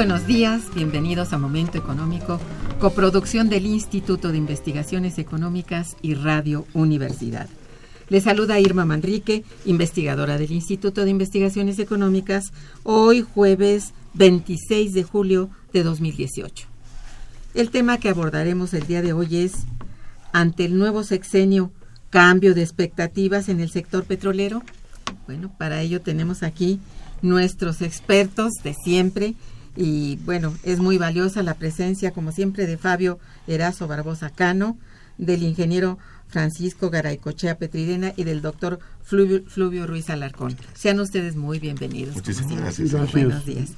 Buenos días, bienvenidos a Momento Económico, coproducción del Instituto de Investigaciones Económicas y Radio Universidad. Les saluda Irma Manrique, investigadora del Instituto de Investigaciones Económicas, hoy jueves 26 de julio de 2018. El tema que abordaremos el día de hoy es, ante el nuevo sexenio, cambio de expectativas en el sector petrolero. Bueno, para ello tenemos aquí nuestros expertos de siempre, y bueno, es muy valiosa la presencia, como siempre, de Fabio Erazo Barbosa Cano, del ingeniero Francisco Garaycochea Petridena y del doctor Fluvio, Ruiz Alarcón. Sean ustedes muy bienvenidos. Muchísimas gracias. Buenos días.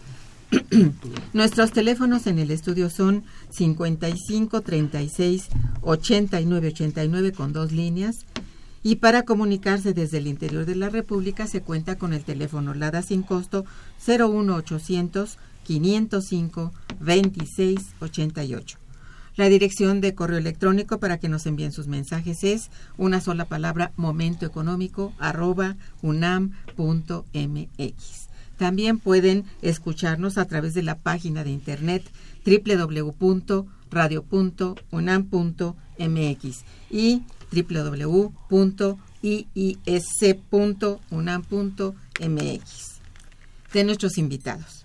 Nuestros teléfonos en el estudio son 55 36 89 89 con dos líneas y para comunicarse desde el interior de la República se cuenta con el teléfono LADA sin costo 01800 505 2688. La dirección de correo electrónico para que nos envíen sus mensajes es una sola palabra momentoeconómico arroba unam.mx. También pueden escucharnos a través de la página de internet www.radio.unam.mx y www.iis.unam.mx. De nuestros invitados.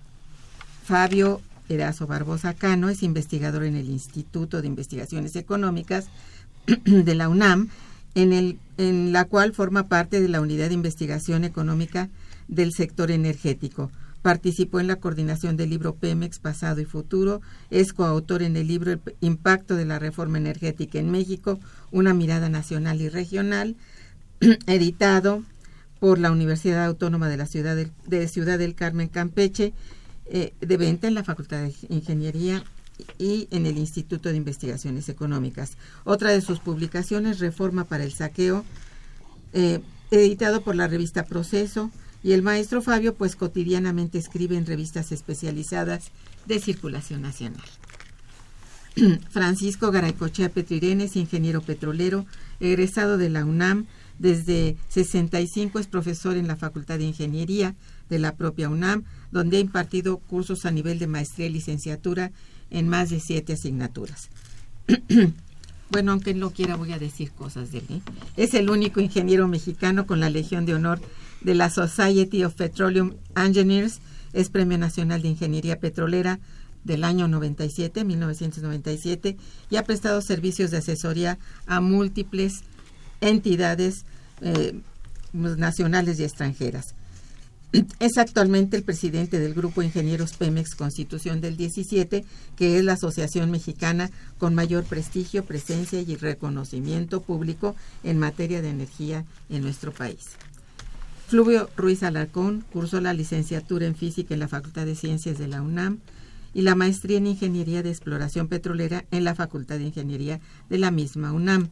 Fabio Erazo Barbosa Cano es investigador en el Instituto de Investigaciones Económicas de la UNAM, en, el, en la cual forma parte de la Unidad de Investigación Económica del Sector Energético. Participó en la coordinación del libro Pemex Pasado y Futuro. Es coautor en el libro El Impacto de la Reforma Energética en México, una mirada nacional y regional, editado por la Universidad Autónoma de la Ciudad de Ciudad del Carmen Campeche eh, de venta en la Facultad de Ingeniería y en el Instituto de Investigaciones Económicas. Otra de sus publicaciones, Reforma para el Saqueo, eh, editado por la revista Proceso, y el maestro Fabio, pues cotidianamente escribe en revistas especializadas de circulación nacional. Francisco Garaycochea Petrirenes, ingeniero petrolero, egresado de la UNAM, desde 65 es profesor en la Facultad de Ingeniería de la propia UNAM, donde ha impartido cursos a nivel de maestría y licenciatura en más de siete asignaturas. bueno, aunque no quiera, voy a decir cosas de él. ¿eh? Es el único ingeniero mexicano con la Legión de Honor de la Society of Petroleum Engineers, es Premio Nacional de Ingeniería Petrolera del año 97, 1997, y ha prestado servicios de asesoría a múltiples entidades eh, nacionales y extranjeras. Es actualmente el presidente del Grupo Ingenieros Pemex Constitución del 17, que es la asociación mexicana con mayor prestigio, presencia y reconocimiento público en materia de energía en nuestro país. Fluvio Ruiz Alarcón cursó la licenciatura en física en la Facultad de Ciencias de la UNAM y la maestría en Ingeniería de Exploración Petrolera en la Facultad de Ingeniería de la misma UNAM.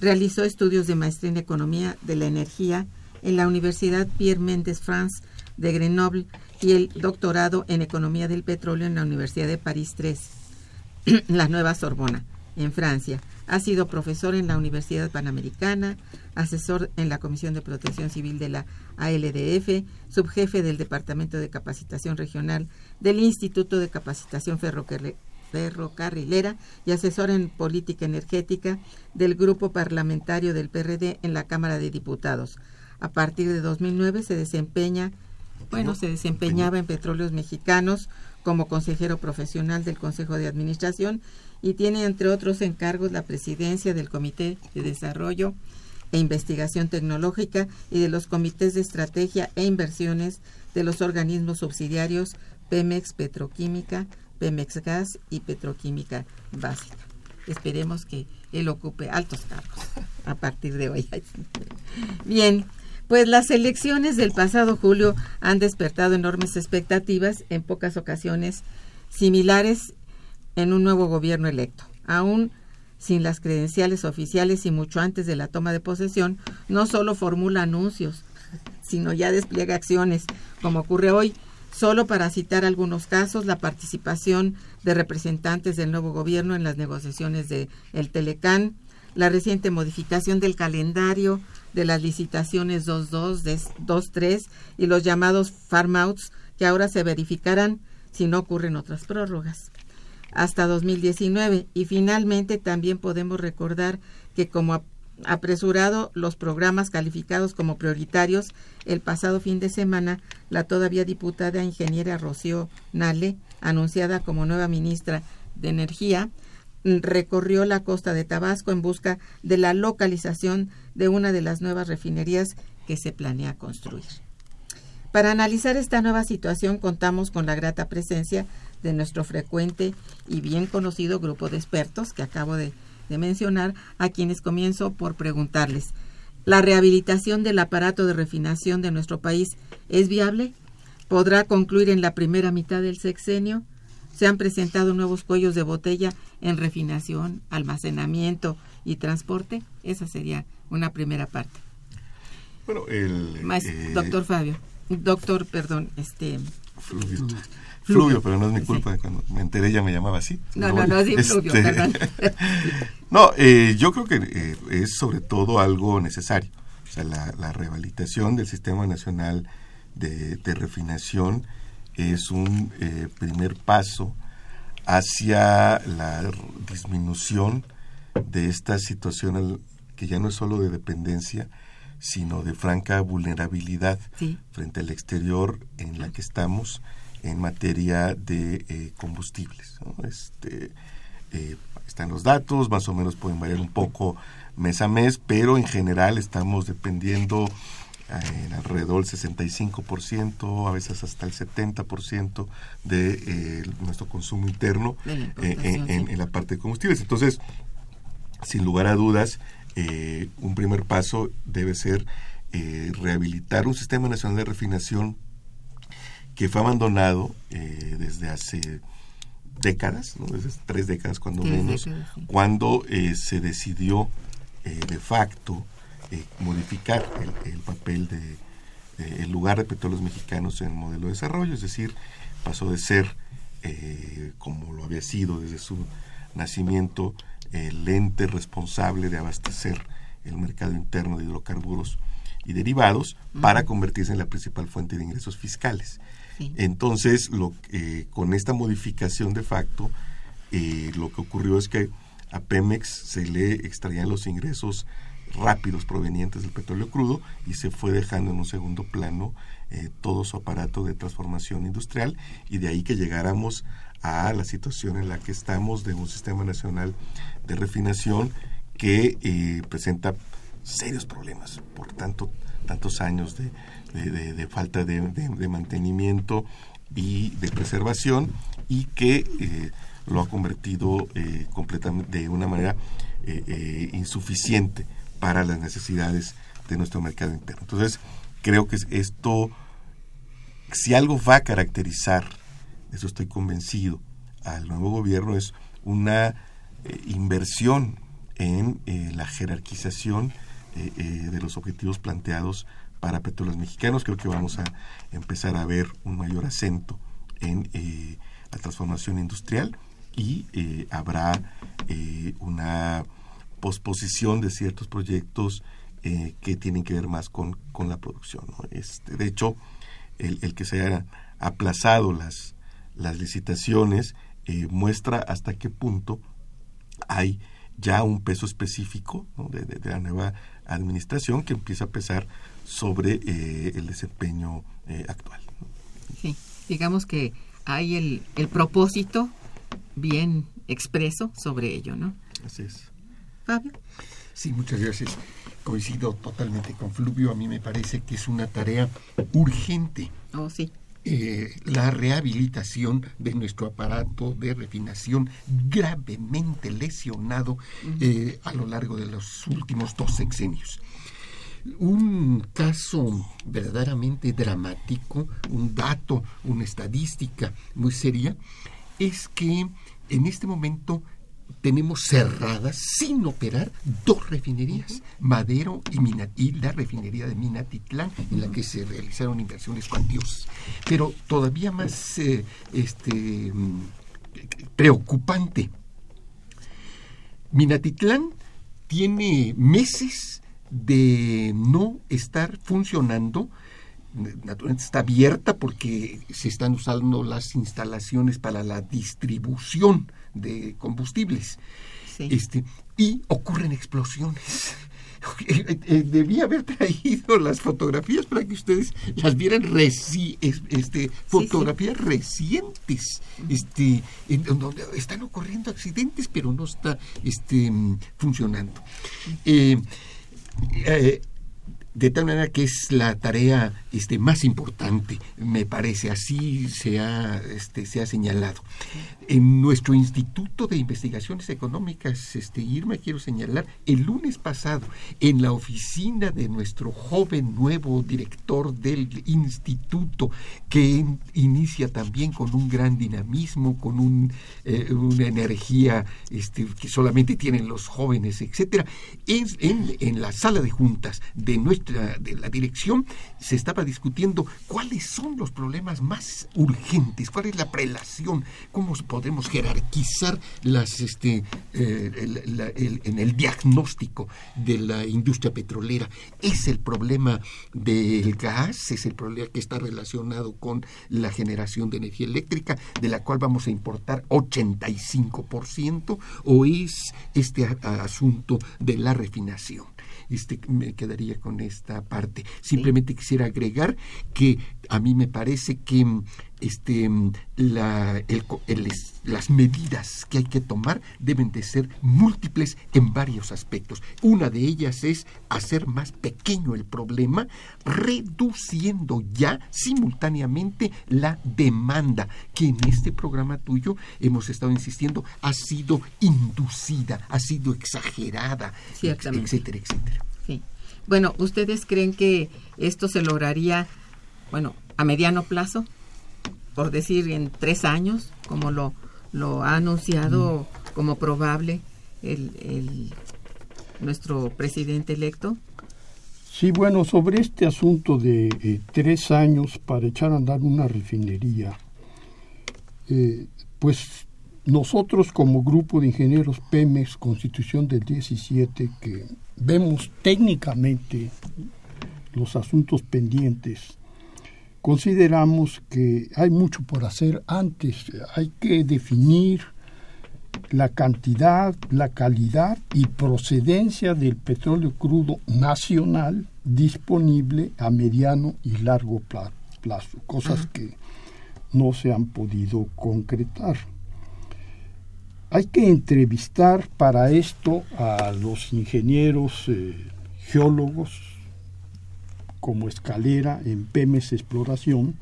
Realizó estudios de maestría en Economía de la Energía en la Universidad Pierre Mendes France de Grenoble y el doctorado en Economía del Petróleo en la Universidad de París III, la Nueva Sorbona, en Francia. Ha sido profesor en la Universidad Panamericana, asesor en la Comisión de Protección Civil de la ALDF, subjefe del Departamento de Capacitación Regional del Instituto de Capacitación Ferrocarrilera y asesor en política energética del Grupo Parlamentario del PRD en la Cámara de Diputados. A partir de 2009 se desempeña, bueno, se desempeñaba en Petróleos Mexicanos como consejero profesional del Consejo de Administración y tiene entre otros encargos la presidencia del Comité de Desarrollo e Investigación Tecnológica y de los comités de estrategia e inversiones de los organismos subsidiarios Pemex Petroquímica, Pemex Gas y Petroquímica Básica. Esperemos que él ocupe altos cargos a partir de hoy. Bien, pues las elecciones del pasado julio han despertado enormes expectativas, en pocas ocasiones similares en un nuevo gobierno electo. Aún sin las credenciales oficiales y mucho antes de la toma de posesión, no solo formula anuncios, sino ya despliega acciones, como ocurre hoy. Solo para citar algunos casos, la participación de representantes del nuevo gobierno en las negociaciones de el Telecán, la reciente modificación del calendario de las licitaciones 2.2, 2.3 y los llamados farm outs que ahora se verificarán si no ocurren otras prórrogas hasta 2019 y finalmente también podemos recordar que como apresurado los programas calificados como prioritarios el pasado fin de semana la todavía diputada ingeniera Rocío Nale anunciada como nueva ministra de Energía recorrió la costa de Tabasco en busca de la localización de una de las nuevas refinerías que se planea construir. Para analizar esta nueva situación contamos con la grata presencia de nuestro frecuente y bien conocido grupo de expertos que acabo de, mencionar, a quienes comienzo por preguntarles, ¿la rehabilitación del aparato de refinación de nuestro país es viable? ¿Podrá concluir en la primera mitad del sexenio? Se han presentado nuevos cuellos de botella en refinación, almacenamiento y transporte. Esa sería una primera parte. Bueno, el eh, doctor Fabio, doctor, perdón, este Fluvio, pero no es mi culpa. Cuando me enteré ya me llamaba así. No, no, no, sí, Fluvio, este, perdón. no, eh, yo creo que eh, es sobre todo algo necesario. O sea, la, rehabilitación del Sistema Nacional de, Refinación es un eh, primer paso hacia la disminución de esta situación que ya no es solo de dependencia, sino de franca vulnerabilidad frente al exterior en la que estamos en materia de eh, combustibles. Este, eh, están los datos, más o menos pueden variar un poco mes a mes, pero en general estamos dependiendo en alrededor del 65%, a veces hasta el 70% de nuestro consumo interno en, la parte de combustibles. Entonces, sin lugar a dudas, un primer paso debe ser rehabilitar un sistema nacional de refinación que fue abandonado eh, desde hace décadas, desde tres décadas cuando menos, cuando eh, se decidió eh, de facto modificar el, papel de el lugar de petróleos mexicanos en el modelo de desarrollo, es decir, pasó de ser, como lo había sido desde su nacimiento, el ente responsable de abastecer el mercado interno de hidrocarburos y derivados para convertirse en la principal fuente de ingresos fiscales. Entonces, lo, eh, con esta modificación de facto, eh, lo que ocurrió es que a Pemex se le extraían los ingresos rápidos provenientes del petróleo crudo y se fue dejando en un segundo plano eh, todo su aparato de transformación industrial y de ahí que llegáramos a la situación en la que estamos de un sistema nacional de refinación que presenta serios problemas por tanto tantos años de, de, falta de, mantenimiento y de preservación y que eh, lo ha convertido eh, completamente de una manera eh, insuficiente para las necesidades de nuestro mercado interno. Entonces, creo que esto, si algo va a caracterizar, eso estoy convencido, al nuevo gobierno es una eh, inversión en eh, la jerarquización de los objetivos planteados para petróleos mexicanos. Creo que vamos a empezar a ver un mayor acento en la transformación industrial y habrá una posposición de ciertos proyectos que tienen que ver más con, con la producción. Este, de hecho, el, el que se hayan aplazado las, las licitaciones eh, muestra hasta qué punto hay ya un peso específico de, la nueva administración que empieza a pesar sobre eh, el desempeño eh, actual. Sí, digamos que hay el, el propósito bien expreso sobre ello, ¿no? Así es. Fabio. Sí, muchas gracias. Coincido totalmente con Fluvio. A mí me parece que es una tarea urgente. Oh, sí. Eh, la rehabilitación de nuestro aparato de refinación gravemente lesionado eh, a lo largo de los últimos dos sexenios. Un caso verdaderamente dramático, un dato, una estadística muy seria, es que en este momento tenemos cerradas sin operar dos refinerías, Madero y, la refinería de Minatitlán, en la que se realizaron inversiones cuantiosas. Pero todavía más eh, este, preocupante, Minatitlán tiene meses de no estar funcionando. Naturalmente está abierta porque se están usando las instalaciones para la distribución de combustibles. Este, y ocurren explosiones. Eh, eh, debía haber traído las fotografías para que ustedes las vieran reci este, fotografías recientes este, en donde están ocurriendo accidentes pero no está este, funcionando. Eh, de tal manera que es la tarea este, más importante, me parece, así se ha, este, se ha señalado. En nuestro Instituto de Investigaciones Económicas, este, Irma, quiero señalar, el lunes pasado, en la oficina de nuestro joven nuevo director del instituto, que inicia también con un gran dinamismo, con un, eh, una energía este, que solamente tienen los jóvenes, etcétera, en, en la sala de juntas de nuestro de la dirección se estaba discutiendo cuáles son los problemas más urgentes, cuál es la prelación, cómo podemos jerarquizar las este eh, en el diagnóstico de la industria petrolera. Es el problema del gas, es el problema que está relacionado con la generación de energía eléctrica, de la cual vamos a importar 85%, o es este asunto de la refinación este, me quedaría con esta parte. Simplemente quisiera agregar que a mí me parece que este, la, las medidas que hay que tomar deben de ser múltiples en varios aspectos. Una de ellas es hacer más pequeño el problema, reduciendo ya simultáneamente la demanda, que en este programa tuyo hemos estado insistiendo ha sido inducida, ha sido exagerada, etcétera, etcétera. Sí. Bueno, ¿ustedes creen que esto se lograría, bueno, a mediano plazo? Por decir en tres años, como lo, lo ha anunciado como probable el, nuestro presidente electo? Sí, bueno, sobre este asunto de eh, tres años para echar a andar una refinería, eh, pues nosotros como grupo de ingenieros Pemex, Constitución del 17, que vemos técnicamente los asuntos pendientes consideramos que hay mucho por hacer antes. Hay que definir la cantidad, la calidad y procedencia del petróleo crudo nacional disponible a mediano y largo plazo, cosas que no se han podido concretar. Hay que entrevistar para esto a los ingenieros eh, geólogos, como Escalera en Pemes Exploración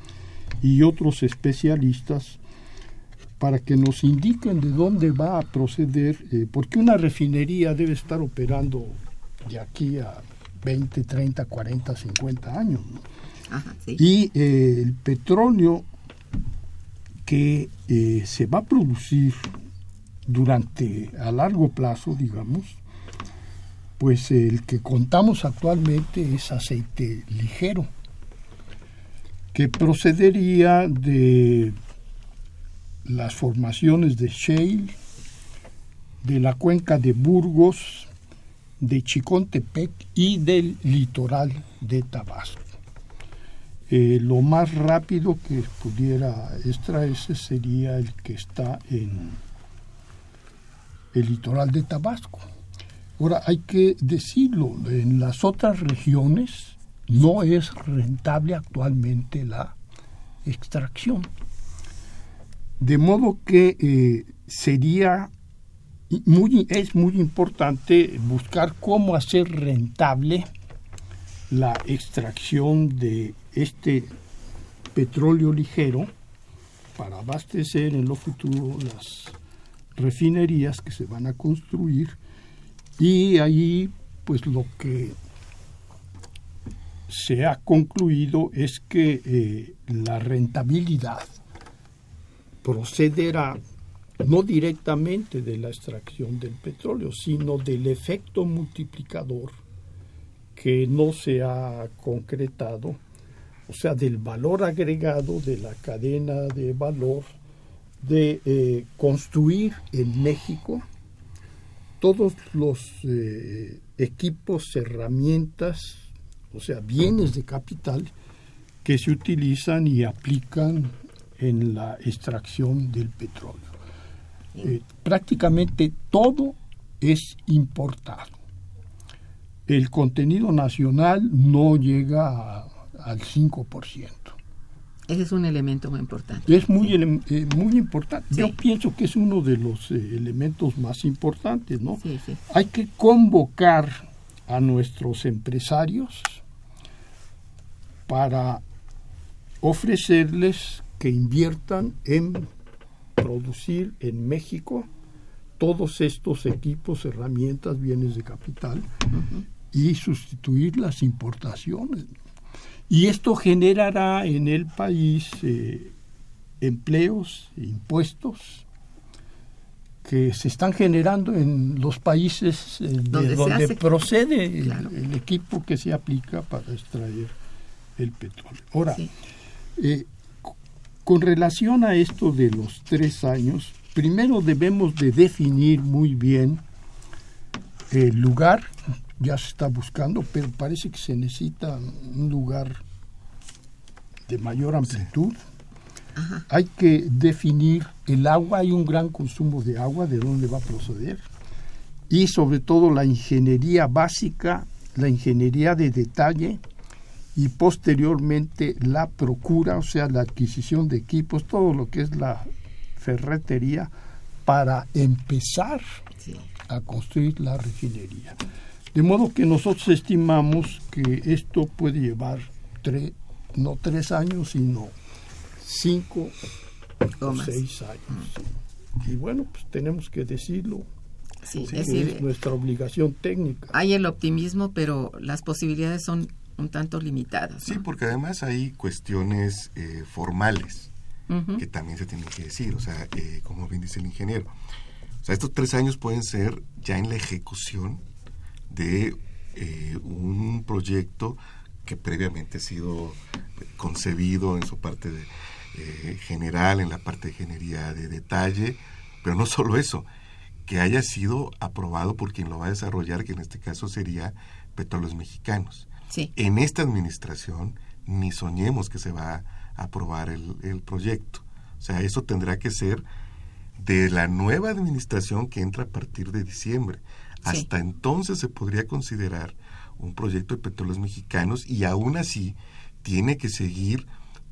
y otros especialistas para que nos indiquen de dónde va a proceder, eh, porque una refinería debe estar operando de aquí a 20, 30, 40, 50 años. Y eh, el petróleo que eh, se va a producir durante a largo plazo, digamos, pues el que contamos actualmente es aceite ligero, que procedería de las formaciones de shale, de la cuenca de Burgos, de Chicontepec y del litoral de Tabasco. Eh, lo más rápido que pudiera extraerse sería el que está en el litoral de Tabasco. Ahora, hay que decirlo, en las otras regiones no es rentable actualmente la extracción. De modo que eh, sería muy, es muy importante buscar cómo hacer rentable la extracción de este petróleo ligero para abastecer en lo futuro las refinerías que se van a construir y ahí pues lo que se ha concluido es que eh, la rentabilidad procederá no directamente de la extracción del petróleo, sino del efecto multiplicador que no se ha concretado, o sea, del valor agregado de la cadena de valor de eh, construir en México todos los eh, equipos, herramientas, o sea, bienes de capital que se utilizan y aplican en la extracción del petróleo. Eh, prácticamente todo es importado. El contenido nacional no llega al 5%. Ese es un elemento muy importante. Es muy, eh, muy importante. Yo pienso que es uno de los eh, elementos más importantes, ¿no? Hay que convocar a nuestros empresarios para ofrecerles que inviertan en producir en México todos estos equipos, herramientas, bienes de capital y sustituir las importaciones. Y esto generará en el país eh, empleos, impuestos que se están generando en los países eh, de donde, procede el, equipo que se aplica para extraer el petróleo. Ahora, eh, con relación a esto de los tres años, primero debemos de definir muy bien el lugar, ya se está buscando, pero parece que se necesita un lugar de mayor amplitud. Hay que definir el agua, hay un gran consumo de agua, de dónde va a proceder. Y sobre todo la ingeniería básica, la ingeniería de detalle, y posteriormente la procura, o sea, la adquisición de equipos, todo lo que es la ferretería, para empezar a construir la refinería. De modo que nosotros estimamos que esto puede llevar tres, no tres años, sino cinco o seis años. Y bueno, pues tenemos que decirlo. Sí, es, nuestra obligación técnica. Hay el optimismo, pero las posibilidades son un tanto limitadas. Sí, porque además hay cuestiones eh, formales que también se tienen que decir, o sea, eh, como bien dice el ingeniero. O sea, estos tres años pueden ser ya en la ejecución de eh, un proyecto que previamente ha sido concebido en su parte de, general, en la parte de ingeniería de detalle, pero no solo eso, que haya sido aprobado por quien lo va a desarrollar, que en este caso sería Petróleos Mexicanos. En esta administración ni soñemos que se va a aprobar el, proyecto. O sea, eso tendrá que ser de la nueva administración que entra a partir de diciembre. Hasta entonces se podría considerar un proyecto de petróleos mexicanos y aún así tiene que seguir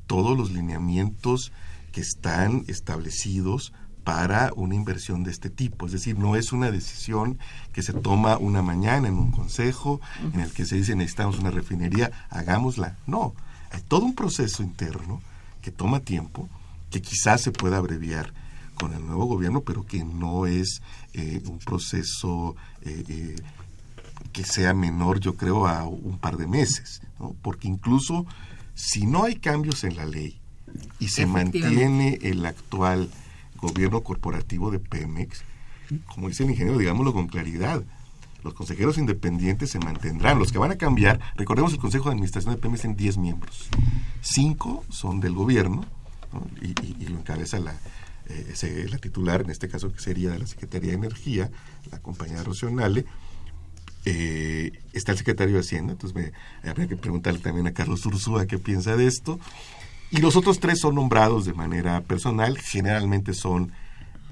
todos los lineamientos que están establecidos para una inversión de este tipo. Es decir, no es una decisión que se toma una mañana en un consejo en el que se dice necesitamos una refinería, hagámosla. No, hay todo un proceso interno que toma tiempo, que quizás se pueda abreviar con el nuevo gobierno, pero que no es eh, un proceso eh, eh, que sea menor, yo creo, a un par de meses, porque incluso si no hay cambios en la ley, y se mantiene el actual gobierno corporativo de Pemex, como dice el ingeniero, digámoslo con claridad, los consejeros independientes se mantendrán. Los que van a cambiar, recordemos el Consejo de Administración de Pemex en 10 miembros. Cinco son del gobierno y, lo encabeza la, eh, la titular, en este caso que sería de la Secretaría de Energía, la compañía Rocionale. Eh, está el secretario de Hacienda, entonces me, habría que preguntarle también a Carlos Ursúa qué piensa de esto. Y los otros tres son nombrados de manera personal, generalmente son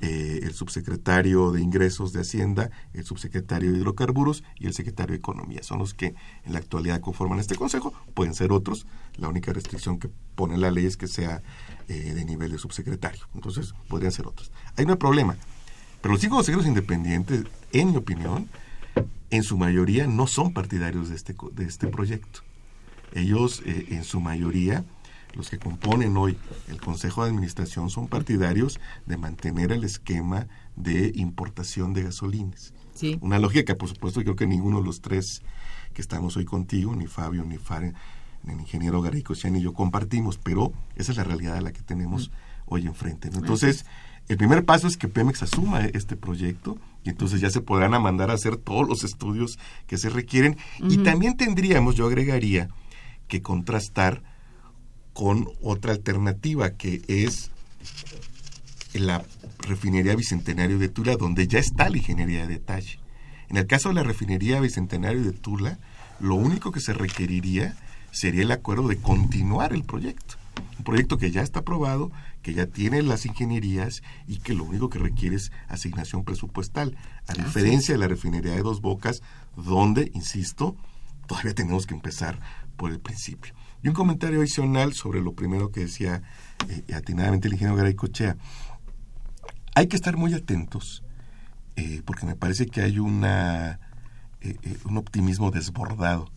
eh, el subsecretario de Ingresos de Hacienda, el subsecretario de Hidrocarburos y el secretario de Economía. Son los que en la actualidad conforman este consejo. Pueden ser otros. La única restricción que pone la ley es que sea eh, de nivel de subsecretario. Entonces, podrían ser otros. Hay un problema. Pero los cinco consejeros independientes, en mi opinión, en su mayoría no son partidarios de este, de este proyecto. Ellos, eh, en su mayoría, los que componen hoy el Consejo de Administración son partidarios de mantener el esquema de importación de gasolinas. Una lógica, por supuesto, creo que ninguno de los tres que estamos hoy contigo, ni Fabio, ni Faren, el ingeniero Garay ni yo compartimos, pero esa es la realidad a la que tenemos mm. hoy enfrente. Entonces, el primer paso es que Pemex asuma este proyecto y entonces ya se podrán mandar a hacer todos los estudios que se requieren. Y también tendríamos, yo agregaría, que contrastar con otra alternativa que es la refinería Bicentenario de Tula, donde ya está la ingeniería de detalle. En el caso de la refinería Bicentenario de Tula, lo único que se requeriría sería el acuerdo de continuar el proyecto. Un proyecto que ya está aprobado, que ya tiene las ingenierías y que lo único que requiere es asignación presupuestal, a diferencia de la refinería de Dos Bocas, donde, insisto, todavía tenemos que empezar por el principio. Y un comentario adicional sobre lo primero que decía eh, atinadamente el ingeniero Garay Cochea. Hay que estar muy atentos, eh, porque me parece que hay una eh, un optimismo desbordado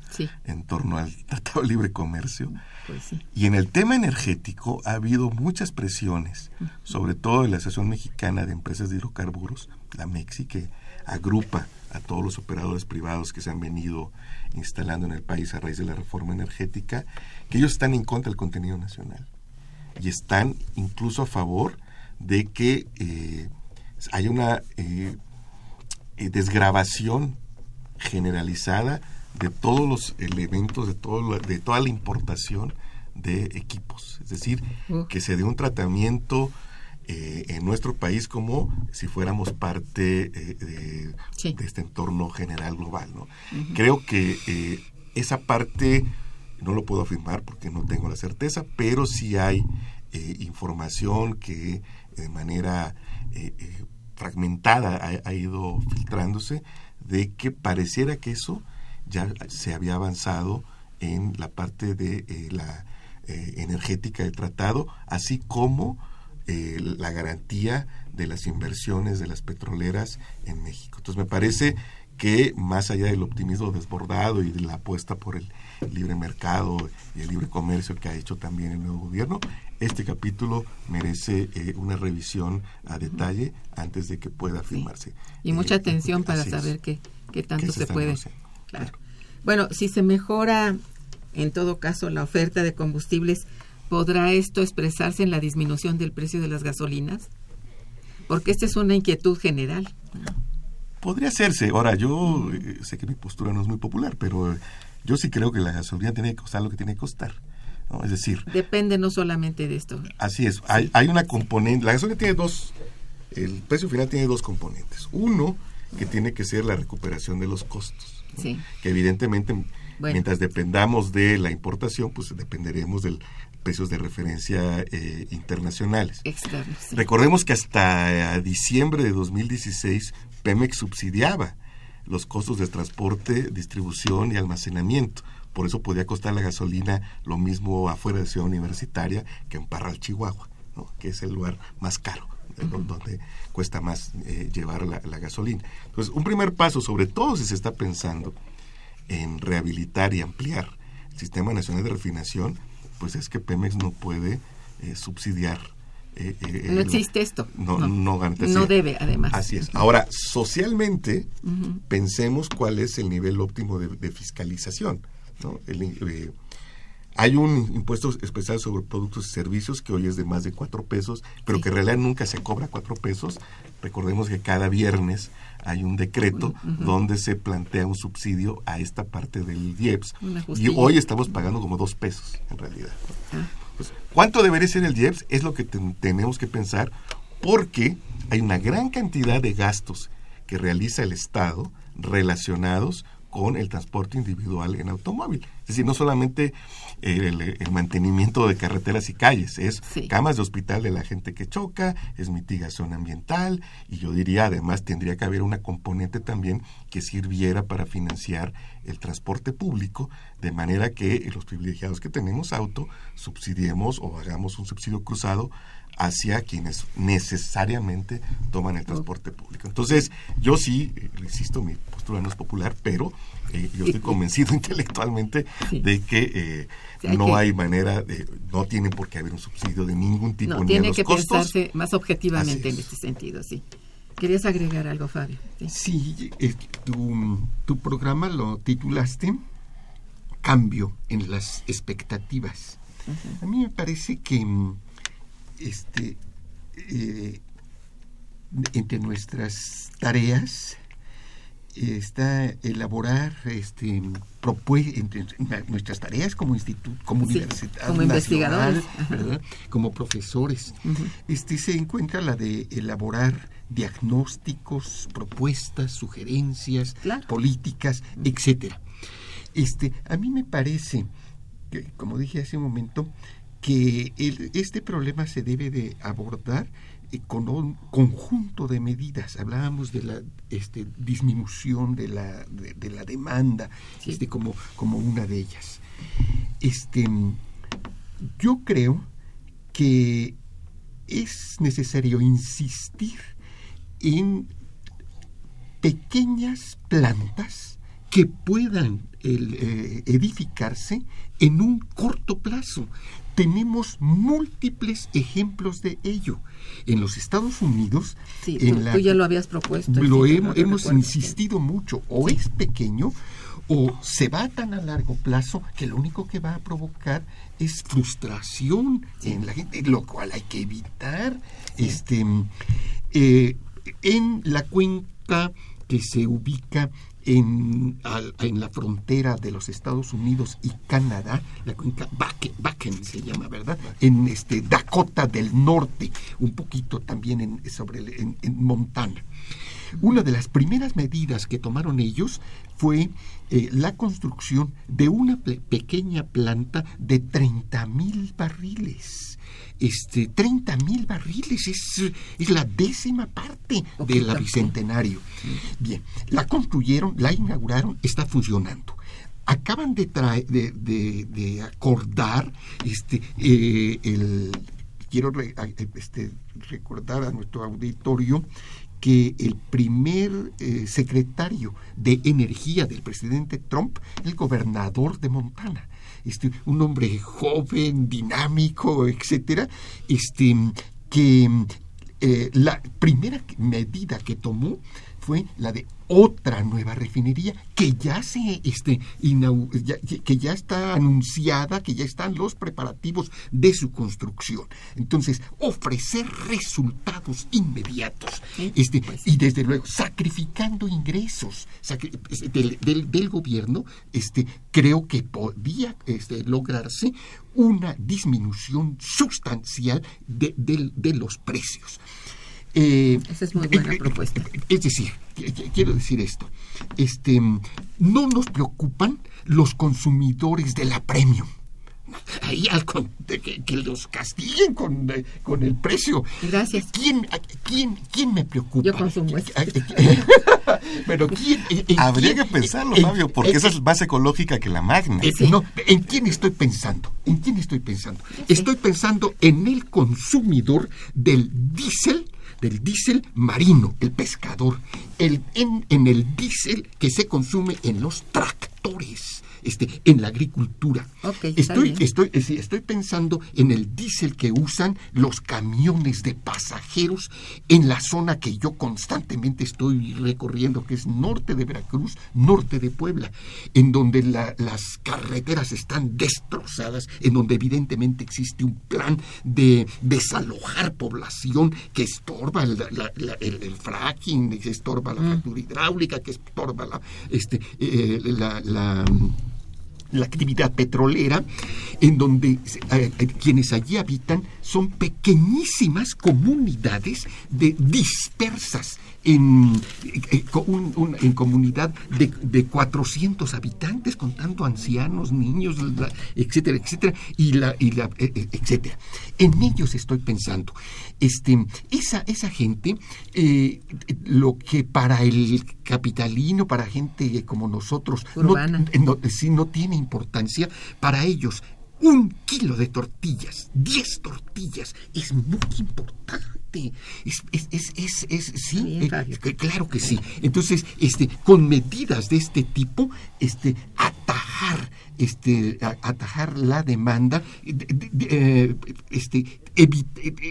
en torno al Tratado de Libre Comercio. Pues y en el tema energético ha habido muchas presiones, sobre todo en la Asociación Mexicana de Empresas de Hidrocarburos, la MEXI, que agrupa a todos los operadores privados que se han venido instalando en el país a raíz de la reforma energética, que ellos están en contra del contenido nacional. Y están incluso a favor de que eh, haya una eh, eh, desgrabación generalizada de todos los elementos, de, todo, de toda la importación de equipos. Es decir, que se dé un tratamiento en nuestro país como si fuéramos parte de, este entorno general global. ¿no? Creo que esa parte no lo puedo afirmar porque no tengo la certeza, pero sí hay eh, información que de manera eh, eh, fragmentada ha, ido filtrándose de que pareciera que eso ya se había avanzado en la parte de la energética del tratado, así como la garantía de las inversiones de las petroleras en México. Entonces me parece que más allá del optimismo desbordado y de la apuesta por el libre mercado y el libre comercio que ha hecho también el nuevo gobierno, este capítulo merece eh, una revisión a detalle antes de que pueda firmarse. Y mucha eh, atención para saber qué, tanto se, puede. Claro. Bueno, si se mejora en todo caso la oferta de combustibles, ¿podrá esto expresarse en la disminución del precio de las gasolinas? Porque esta es una inquietud general. Podría hacerse. Ahora, yo eh, sé que mi postura no es muy popular, pero yo sí creo que la gasolina tiene que costar lo que tiene que costar. ¿no? Es decir... Depende no solamente de esto. Así es. Hay, hay una componente... La gasolina tiene dos... El precio final tiene dos componentes. Uno, que tiene que ser la recuperación de los costos. Sí. Que evidentemente, mientras dependamos de la importación, pues dependeremos del precios de referencia eh, internacionales. Externos. Recordemos que hasta diciembre de 2016 Pemex subsidiaba los costos de transporte, distribución y almacenamiento. Por eso podía costar la gasolina lo mismo afuera de Ciudad Universitaria que en Parral, Chihuahua, que es el lugar más caro, donde cuesta más eh, llevar la, gasolina. Entonces, un primer paso, sobre todo si se está pensando en rehabilitar y ampliar el Sistema Nacional de Refinación, pues es que Pemex no puede eh, subsidiar eh, eh, no existe esto. No, no, no, debe, además. Así es. Ahora, socialmente, pensemos cuál es el nivel óptimo de, fiscalización. ¿no? Eh, hay un impuesto especial sobre productos y servicios que hoy es de más de cuatro pesos, pero que en realidad nunca se cobra cuatro pesos. Recordemos que cada viernes hay un decreto donde se plantea un subsidio a esta parte del IEPS. Y hoy estamos pagando como dos pesos, en realidad. Ah. Pues, ¿Cuánto debería ser el IEPS? Es lo que tenemos que pensar porque hay una gran cantidad de gastos que realiza el Estado relacionados con el transporte individual en automóvil. Es decir, no solamente el, mantenimiento de carreteras y calles, es camas de hospital de la gente que choca, es mitigación ambiental y yo diría además tendría que haber una componente también que sirviera para financiar el transporte público, de manera que los privilegiados que tenemos auto subsidiemos o hagamos un subsidio cruzado hacia quienes necesariamente toman el transporte público. Entonces, yo sí, eh, insisto, mi postura no es popular, pero eh, yo estoy convencido intelectualmente de que eh, no hay manera, de, no tiene por qué haber un subsidio de ningún tipo. No, tiene que pensarse más objetivamente en este sentido, sí. ¿Querías agregar algo, Fabio? Sí, tu, tu programa lo titulaste Cambio en las expectativas. A mí me parece que mm, este, eh, entre nuestras tareas está elaborar este entre nuestras tareas como instituto como universidad como investigadores como profesores. Este se encuentra la de elaborar diagnósticos propuestas sugerencias políticas etcétera. Este a mí me parece que como dije hace un momento que este problema se debe de abordar eh, con un conjunto de medidas. Hablábamos de la este, disminución de la, de, la demanda este, como, como una de ellas. Este, yo creo que es necesario insistir en pequeñas plantas que puedan eh, edificarse en un corto plazo tenemos múltiples ejemplos de ello. En los Estados Unidos, sí, tú, ya lo habías propuesto. Lo hemos, insistido mucho, o es pequeño o se va tan a largo plazo que lo único que va a provocar es frustración en la gente, lo cual hay que evitar. Este, eh, en la cuenca que se ubica en, la frontera de los Estados Unidos y Canadá, la cuenca Bakken, se llama, ¿verdad? En este Dakota del Norte, un poquito también en, sobre en, Montana. Una de las primeras medidas que tomaron ellos fue eh, la construcción de una pequeña planta de 30 mil barriles este, 30 mil barriles, es, es, la décima parte de la Bicentenario. Bien, la construyeron, la inauguraron, está funcionando. Acaban de, de, acordar este, eh, el, quiero este, recordar a nuestro auditorio que el primer eh, secretario de energía del presidente Trump, el gobernador de Montana, este, un hombre joven, dinámico, etcétera, este, que eh, la primera medida que tomó fue la de otra nueva refinería que ya se este, que ya está anunciada, que ya están los preparativos de su construcción. Entonces, ofrecer resultados inmediatos este, pues y desde luego sacrificando ingresos del, gobierno, este, creo que podía este, lograrse una disminución sustancial de, de los precios. Eh, Esa es muy buena eh, propuesta. Es decir, quiero decir esto, este, no nos preocupan los consumidores de la premium. Ahí al que, los castiguen con, eh, con, el precio. Gracias. ¿Quién, quién, quién me preocupa? Yo consumo eso. Pero ¿quién? Habría que pensarlo, Fabio, porque esa es más ecológica que la magna. No, ¿en quién estoy pensando? ¿En quién estoy pensando? Estoy pensando en el consumidor del diésel del diésel marino, el pescador, el, en, el diésel que se consume en los tractores. Este, en la agricultura. Estoy, estoy, eh, estoy pensando en el diésel que usan los camiones de pasajeros en la zona que yo constantemente estoy recorriendo, que es norte de Veracruz, norte de Puebla, en donde la- las carreteras están destrozadas, en donde evidentemente existe un plan de desalojar población que estorba el, la- la- el- el fracking, que estorba la fractura hidráulica, que estorba la, este, eh, la- la la actividad petrolera, en donde eh, eh, quienes allí habitan son pequeñísimas comunidades de dispersas en, eh, un- un- en comunidad de, de 400 habitantes, contando ancianos, niños, etcétera, etcétera, y la, y la, eh, eh, etcétera. En ellos estoy pensando. Este, esa, esa gente, eh, lo que para el capitalino, para gente como nosotros, no, Urbana. no, sí, no tiene importancia, para ellos un kilo de tortillas, 10 tortillas, es muy importante. Es, es, es, es, es- sí, eh, que- claro que sí. Entonces, este, con medidas de este tipo, este, atajar, este, a- atajar la demanda, de- de- de- eh, este, eh,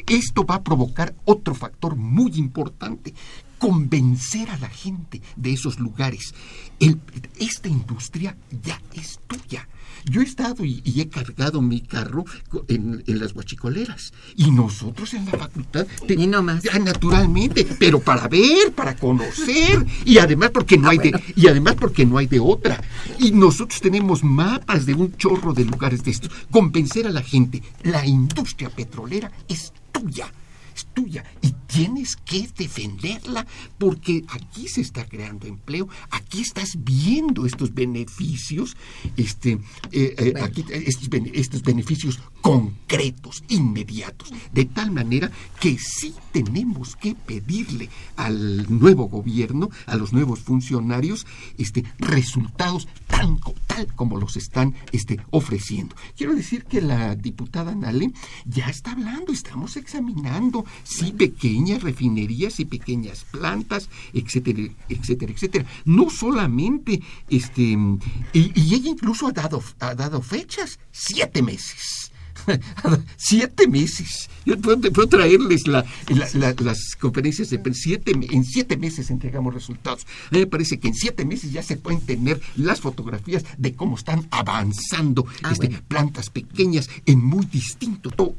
esto va a provocar otro factor muy importante convencer a la gente de esos lugares. El- esta industria ya es tuya. Yo he estado y, y he cargado mi carro en, en las guachicoleras. Y nosotros en la facultad... te- Y no más. Ya, naturalmente, pero para ver, para conocer. Y además porque no Ah, hay bueno. de... Y además porque no hay de otra. Y nosotros tenemos mapas de un chorro de lugares de estos. Convencer a la gente, la industria petrolera es tuya tuya y tienes que defenderla porque aquí se está creando empleo, aquí estás viendo estos beneficios, este, eh, eh, Bueno. aquí, eh, estos, bene- estos beneficios concretos, inmediatos, de tal manera que sí tenemos que pedirle al nuevo gobierno, a los nuevos funcionarios, este, resultados tan, tal como los están este, ofreciendo. Quiero decir que la diputada Nale ya está hablando, estamos examinando, sí, pequeñas refinerías y pequeñas plantas, etcétera, etcétera, etcétera. No solamente, este, y, y ella incluso ha dado, ha dado fechas, siete meses. siete meses. Yo puedo, puedo traerles la- la- la- las conferencias de. Siete, en siete meses entregamos resultados. A mí me parece que en siete meses ya se pueden tener las fotografías de cómo están avanzando Ah, este, bueno. plantas pequeñas en muy distinto to-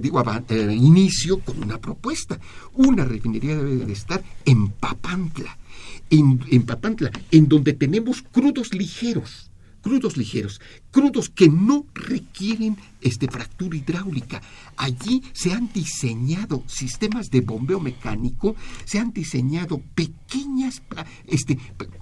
digo, eh, inicio con una propuesta. Una refinería debe de estar en Papantla, en Papantla, en donde tenemos crudos ligeros crudos ligeros, crudos que no requieren este, fractura hidráulica. Allí se han diseñado sistemas de bombeo mecánico, se han diseñado pequeñas este,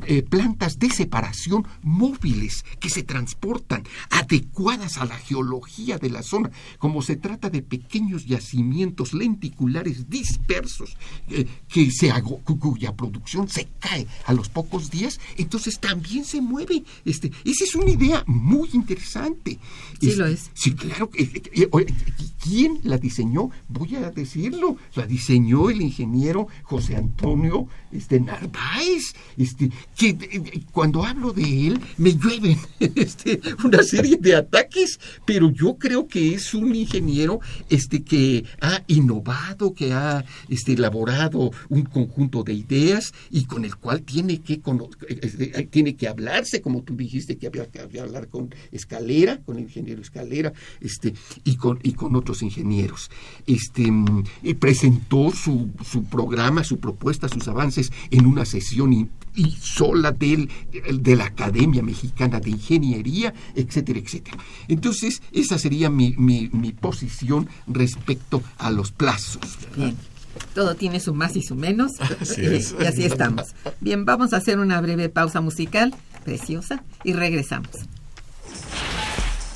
eh, plantas de separación móviles que se transportan, adecuadas a la geología de la zona. Como se trata de pequeños yacimientos lenticulares dispersos eh, que se hago- cuya producción se cae a los pocos días, entonces también se mueve. Este, esa es una idea muy interesante. Sí Este, lo es. Sí, claro. ¿Quién la diseñó? Voy a decirlo. La diseñó el ingeniero José Antonio este, Narváez. Este, que eh, eh, cuando hablo de él me llueven este, una serie de ataques, pero yo creo que es un ingeniero este, que ha innovado, que ha este, elaborado un conjunto de ideas y con el cual tiene que, cono- este, tiene que hablarse, como tú dijiste, que había que hablar con Escalera, con el ingeniero Escalera, este, y con, y con otros ingenieros. Este, y presentó su, su programa, su propuesta, sus avances en una sesión y, y sola del, de la Academia Mexicana de Ingeniería, etcétera, etcétera. Entonces, esa sería mi, mi, mi posición respecto a los plazos. Bien. Todo tiene su más y su menos. Así Eh, es. y así estamos. Bien, vamos a hacer una breve pausa musical, preciosa, y regresamos.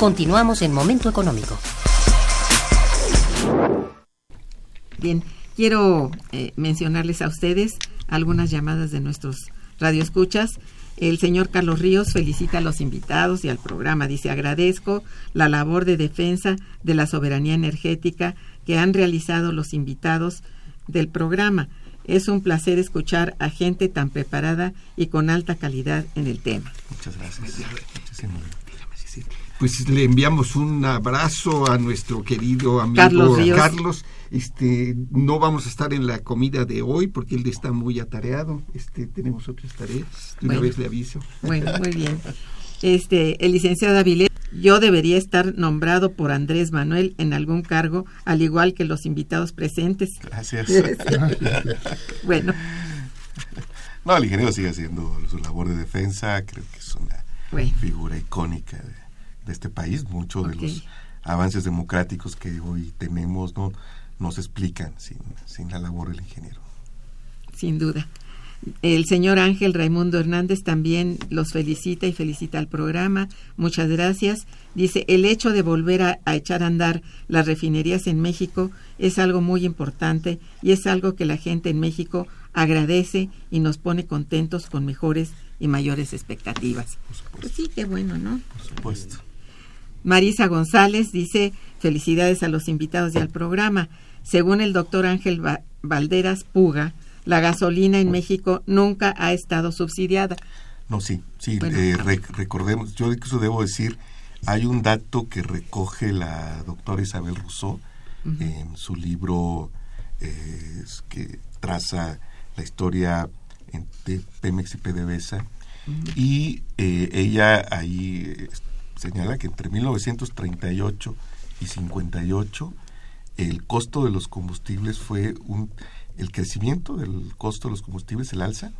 Continuamos en Momento Económico. Bien, quiero eh, mencionarles a ustedes algunas llamadas de nuestros radioescuchas. El señor Carlos Ríos felicita a los invitados y al programa. Dice, agradezco la labor de defensa de la soberanía energética que han realizado los invitados del programa. Es un placer escuchar a gente tan preparada y con alta calidad en el tema. Muchas gracias. Pues le enviamos un abrazo a nuestro querido amigo Carlos Ríos. Carlos. Este, no vamos a estar en la comida de hoy porque él está muy atareado. Este, tenemos otras tareas. De una Bueno. vez le aviso. Bueno, muy bien. Este, el licenciado Avilés, yo debería estar nombrado por Andrés Manuel en algún cargo, al igual que los invitados presentes. Gracias. Bueno, No, el ingeniero sigue haciendo su labor de defensa, creo que es una Bueno. figura icónica de, de este país. Muchos de los avances democráticos que hoy tenemos no, no se explican sin, sin la labor del ingeniero. sin duda. El señor Ángel Raimundo Hernández también los felicita y felicita al programa. Muchas gracias. Dice, el hecho de volver a, a echar a andar las refinerías en México es algo muy importante y es algo que la gente en México agradece y nos pone contentos con mejores y mayores expectativas. Pues sí, qué bueno, ¿no? Por supuesto. Marisa González dice felicidades a los invitados y al programa. Según el doctor Ángel Va- Valderas Puga, la gasolina en México nunca ha estado subsidiada. No, sí, sí, Bueno, eh, recordemos, yo incluso debo decir, hay un dato que recoge la doctora Isabel Rousseau en su libro eh, que traza la historia de Pemex y PDVSA y eh, ella ahí eh, señala que entre 1938 y 58 el costo de los combustibles fue un el crecimiento del costo de los combustibles el alza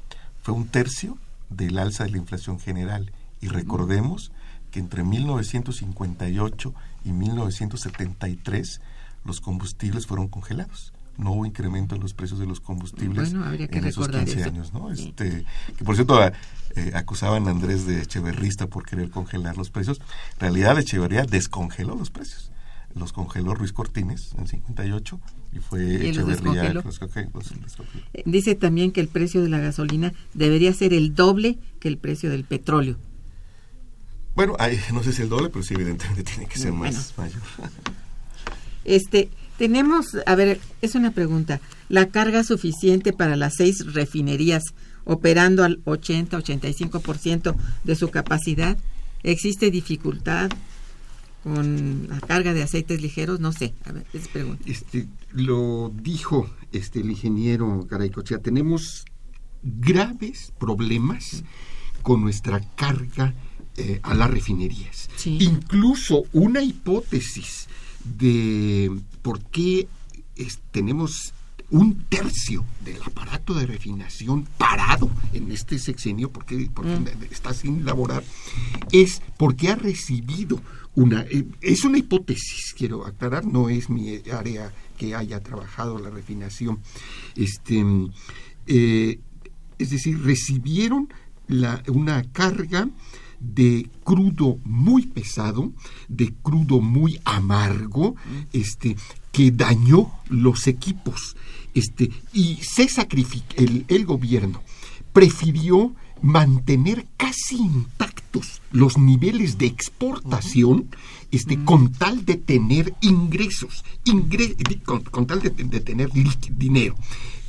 fue un tercio del alza de la inflación general. Y recordemos que entre 1958 y 1973 los combustibles fueron congelados no hubo incremento en los precios de los combustibles Bueno, que en esos recordar 15 eso. años, ¿no? Sí. Este, que por cierto a- eh, acusaban a Andrés de Echeverrista por querer congelar los precios. En realidad Echeverría descongeló los precios. Los congeló Ruiz Cortines en 58 y fue ¿Y los Echeverría descongeló? los conge- los descongeló. Eh, Dice también que el precio de la gasolina debería ser el doble que el precio del petróleo. Bueno, ay, no sé si el doble, pero sí evidentemente tiene que ser Bueno. más mayor. Este, tenemos, a ver, es una pregunta. ¿La carga suficiente para las seis refinerías operando al 80-85% de su capacidad? ¿Existe dificultad con la carga de aceites ligeros? No sé, a ver, es pregunta. Este, lo dijo este, el ingeniero Garaycochea, tenemos graves problemas con nuestra carga eh, a las refinerías. Sí. Incluso una hipótesis de por qué tenemos un tercio del aparato de refinación parado en este sexenio, porque, porque mm. está sin laborar, es porque ha recibido una... Eh, es una hipótesis, quiero aclarar, no es mi área que haya trabajado la refinación. Este, eh, es decir, recibieron la, una carga de crudo muy pesado, de crudo muy amargo, este, que dañó los equipos. Este, y se sacrificó, el, gobierno prefirió mantener casi intactos los niveles de exportación este, con tal de tener ingresos, con, tal de, de tener dinero.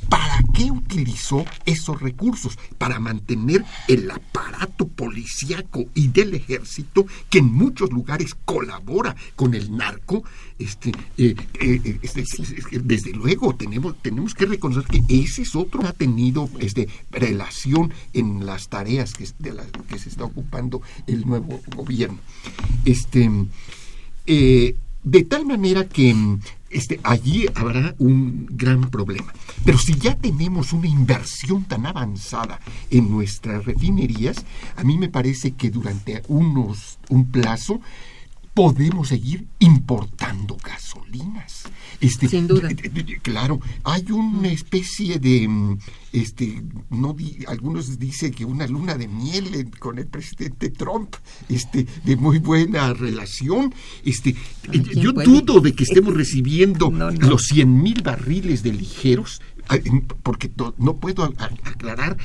¿Para qué utilizó esos recursos? Para mantener el aparato policíaco y del ejército que en muchos lugares colabora con el narco. Este, eh, eh, eh, este, desde luego tenemos, tenemos que reconocer que ese es otro ha tenido este, relación en las tareas que, de las que se está ocupando el nuevo gobierno. Este, de tal manera que este, allí habrá un gran problema. Pero si ya tenemos una inversión tan avanzada en nuestras refinerías, a mí me parece que durante unos, un plazo podemos seguir importando gasolinas. Este, Sin duda. Claro, hay una especie de, mm, este, no algunos dicen que una luna de miel con el presidente Trump, este, de muy buena relación. Este, yo dudo de que estemos recibiendo los 100 mil barriles de ligeros porque no puedo aclarar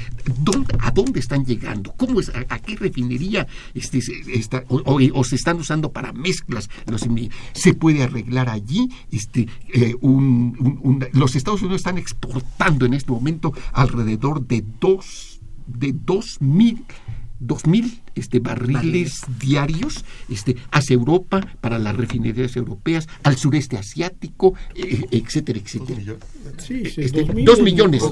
a dónde están llegando, cómo es, a, qué refinería este, está, o, se están usando para mezclas. Los, se puede arreglar allí. Este, eh, los Estados Unidos están exportando en este momento alrededor de dos, de dos mil dos mil este, barriles diarios este, hacia Europa, para las refinerías europeas, al sureste asiático, eh, etcétera, etcétera. Sí, este, dos millones,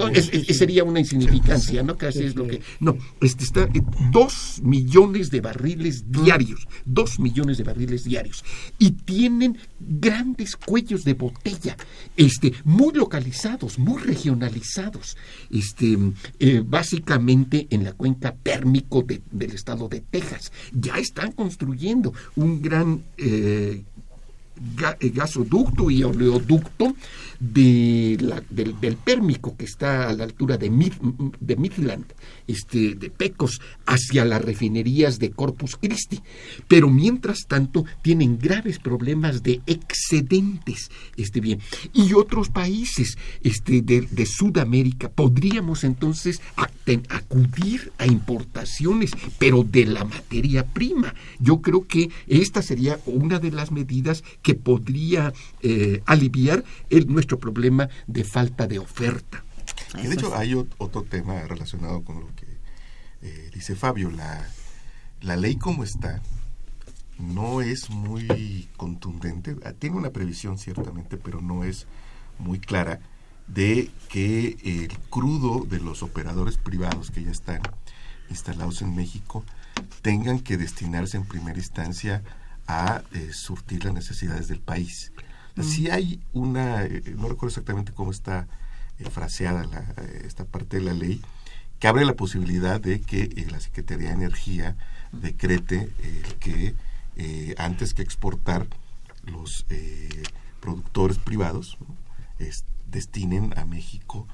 sería una insignificancia, ¿no? Casi es lo que. No, este está eh, dos millones de barriles diarios, dos millones de barriles diarios. Y tienen grandes cuellos de botella, este, muy localizados, muy regionalizados, este, eh, básicamente en la cuenca térmico del estado de Texas. Ya están construyendo un gran eh, gasoducto y oleoducto del, del, Pérmico, que está a la altura de, de Midland, este, de Pecos, hacia las refinerías de Corpus Christi. Pero mientras tanto tienen graves problemas de excedentes. Este, bien. Y otros países este, de, de Sudamérica podríamos entonces acudir a importaciones, pero de la materia prima. Yo creo que esta sería una de las medidas que podría eh, aliviar el, nuestro problema de falta de oferta. de hecho hay otro tema relacionado con lo que eh, dice Fabio. La, la ley como está no es muy contundente. Ah, tiene una previsión ciertamente, pero no es muy clara de que el crudo de los operadores privados que ya están instalados en México tengan que destinarse en primera instancia a eh, surtir las necesidades del país. Si hay una, eh, no recuerdo exactamente cómo está eh, fraseada la, esta parte de la ley, que abre la posibilidad de que la Secretaría de Energía decrete que antes que exportar los productores privados destinen a México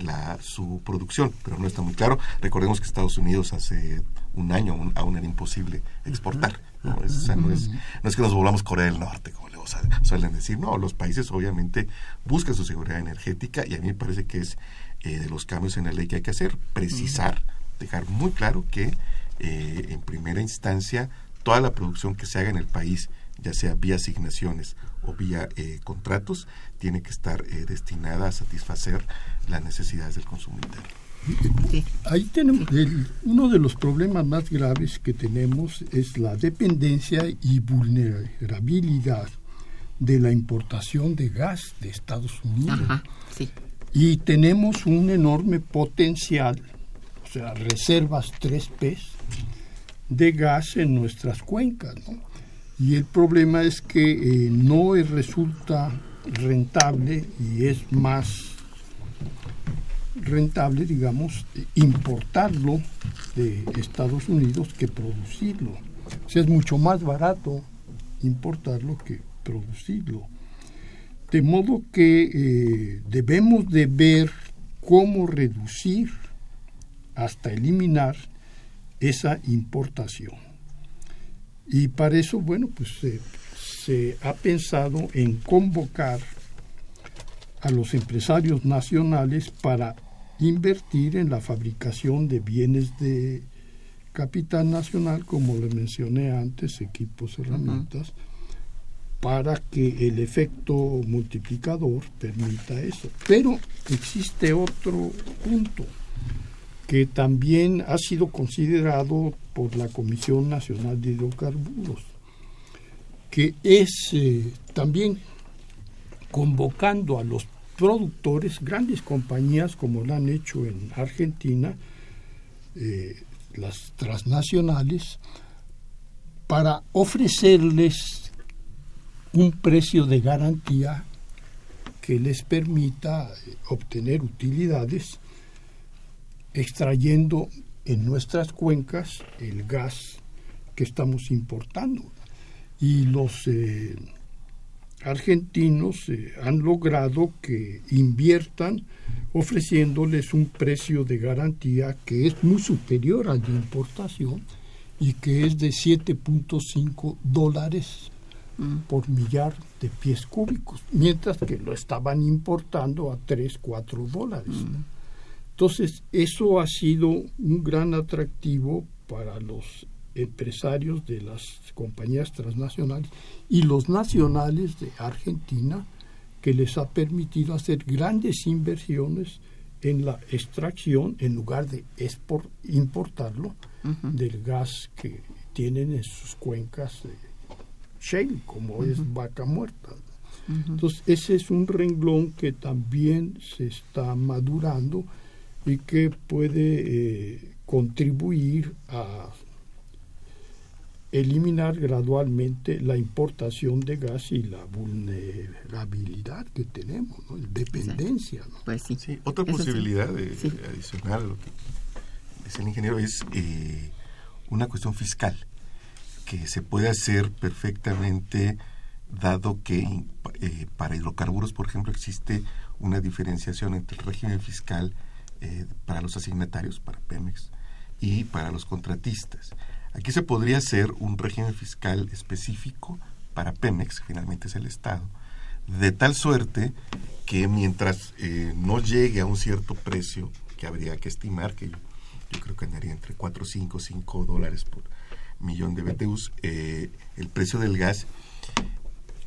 la, su producción, pero no está muy claro. Recordemos que Estados Unidos hace un año aún era imposible exportar. ¿No? Es, no, es, que nos volvamos Corea del Norte, como le suelen decir. No, los países obviamente buscan su seguridad energética y a mí me parece que es eh, de los cambios en la ley que hay que hacer, precisar, dejar muy claro que eh, en primera instancia toda la producción que se haga en el país, ya sea vía asignaciones o vía eh, contratos, tiene que estar destinada a satisfacer las necesidades del consumidor. Ahí tenemos uno de los problemas más graves que tenemos es la dependencia y vulnerabilidad de la importación de gas de Estados Unidos. Y tenemos un enorme potencial, o sea, reservas 3P de gas en nuestras cuencas. Y el problema es que eh, no resulta rentable y es más rentable, digamos, importarlo de Estados Unidos que producirlo. O sea, es mucho más barato importarlo que producirlo. De modo que eh, debemos de ver cómo reducir hasta eliminar esa importación. Y para eso, bueno, pues se ha pensado en convocar a los empresarios nacionales para invertir en la fabricación de bienes de capital nacional, como le mencioné antes, equipos, herramientas, para que el efecto multiplicador permita eso. Pero existe otro punto que también ha sido considerado por la Comisión Nacional de Hidrocarburos, que es eh, también convocando a los productores, grandes compañías como lo han hecho en Argentina, eh, las transnacionales, para ofrecerles un precio de garantía que les permita eh, obtener utilidades extrayendo en nuestras cuencas el gas que estamos importando. Y los eh, argentinos eh, han logrado que inviertan ofreciéndoles un precio de garantía que es muy superior al de importación y que es de 7.5 dólares mm. por millar de pies cúbicos, mientras que lo estaban importando a 3, 4 dólares. Mm. Entonces, eso ha sido un gran atractivo para los empresarios de las compañías transnacionales y los nacionales de Argentina que les ha permitido hacer grandes inversiones en la extracción en lugar de importarlo del gas que tienen en sus cuencas de shale como es vaca muerta. Entonces ese es un renglón que también se está madurando y que puede eh, contribuir a eliminar gradualmente la importación de gas y la vulnerabilidad que tenemos, ¿no? dependencia. ¿no? Pues sí. Otra posibilidad adicional a lo que dice el ingeniero es eh, una cuestión fiscal que se puede hacer perfectamente dado que eh, para hidrocarburos, por ejemplo, existe una diferenciación entre el régimen fiscal eh, para los asignatarios, para Pemex, y para los contratistas. Aquí se podría hacer un régimen fiscal específico para Pemex, que finalmente es el Estado, de tal suerte que mientras eh, no llegue a un cierto precio que habría que estimar, que yo, creo que andaría entre 4, 5, 5 dólares por millón de BTUs, eh, el precio del gas,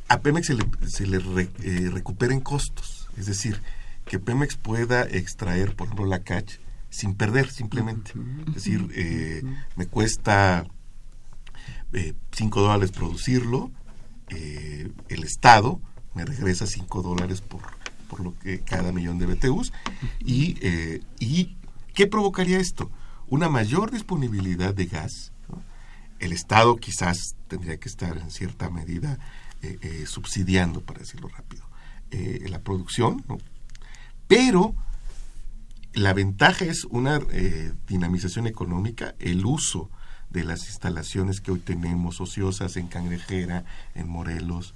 a Pemex se le, se le eh, recuperen costos. Es decir, que Pemex pueda extraer, por ejemplo, la CACH sin perder simplemente. Es decir, eh, me cuesta 5 eh, dólares producirlo, eh, el Estado me regresa 5 dólares por, por lo que cada millón de BTUs. Y, y ¿qué provocaría esto? Una mayor disponibilidad de gas. El Estado quizás tendría que estar en cierta medida subsidiando, para decirlo rápido, la producción, pero la ventaja es una eh, dinamización económica, el uso de las instalaciones que hoy tenemos ociosas en Cangrejera, en Morelos,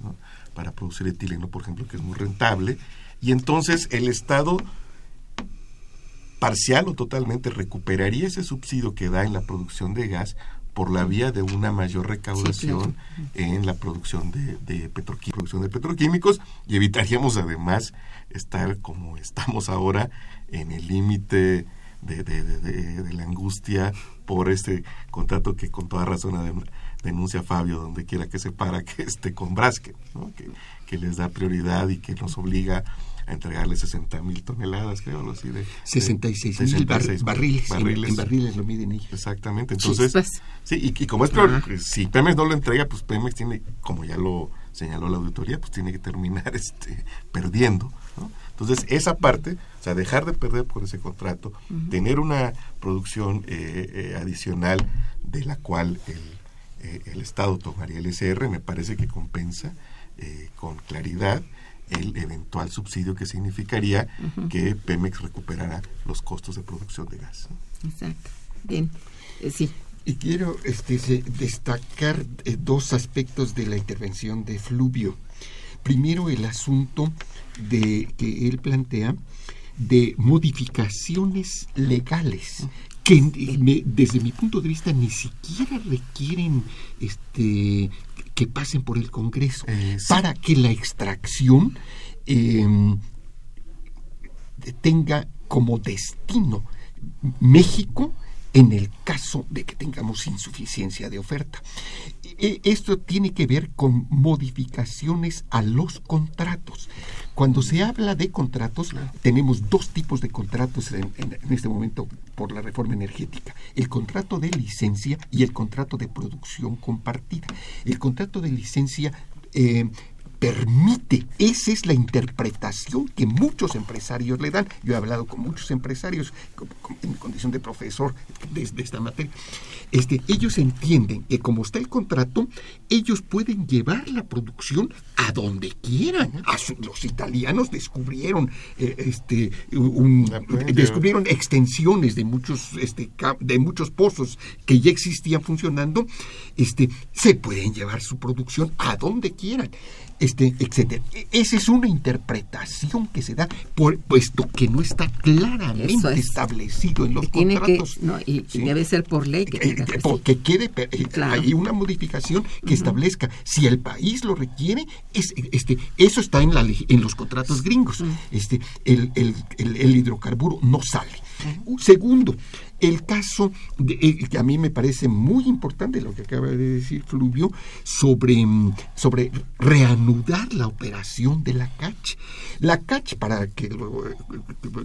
para producir etileno, por ejemplo, que es muy rentable. Y entonces el Estado parcial o totalmente recuperaría ese subsidio que da en la producción de gas por la vía de una mayor recaudación en la producción de, de, producción de petroquímicos y evitaríamos además estar como estamos ahora en el límite de, de, la angustia por este contrato que con toda razón denuncia Fabio donde quiera que se para que esté con Brasque, que, que, les da prioridad y que nos obliga a entregarle 60 mil toneladas, creo, así de... 66 mil barriles, En, barriles lo miden ellos. Exactamente, entonces... Sí, y, como es si Pemex no lo entrega, pues Pemex tiene, como ya lo señaló la auditoría, pues tiene que terminar este perdiendo. Entonces, esa parte, o sea, dejar de perder por ese contrato, tener una producción eh, eh, adicional de la cual el, eh, el, Estado tomaría el SR, me parece que compensa con claridad el eventual subsidio que significaría que Pemex recuperara los costos de producción de gas. Exacto. Bien, eh, sí. Y quiero este, destacar eh, dos aspectos de la intervención de Fluvio. Primero, el asunto de que él plantea de modificaciones legales que me- desde mi punto de vista ni siquiera requieren este que pasen por el Congreso Eh, sí. para que la extracción em, tenga como destino México en el caso de que tengamos insuficiencia de oferta. E- Esto tiene que ver con modificaciones a los contratos. Cuando se habla de contratos, tenemos dos tipos de contratos en este momento por la reforma energética. El contrato de licencia y el contrato de producción compartida. El contrato de licencia eh, permite, esa es la interpretación que muchos empresarios le dan. Yo he hablado con muchos empresarios en condición de profesor de, de esta materia. Este, ellos entienden que como está el contrato, ellos pueden llevar la producción a donde quieran. A su- los italianos descubrieron eh, este un- descubrieron extensiones de muchos este de muchos pozos que ya existían funcionando este se pueden llevar su producción a donde quieran este etcétera. E- esa es una interpretación que se da por, puesto que no está claramente es. establecido en los Y tiene que, contratos. no, y, debe ser por ley que Eh, que- que que quede eh, Claro. hay una modificación que establezca si el país lo requiere es, este eso está en la en los contratos gringos. Este el, el- el- el hidrocarburo no sale. Un Segundo, el caso eh, que a mí me parece muy importante lo que acaba de decir Fluvio sobre, mm, sobre reanudar la operación de la CACH. La CACH, para que lo,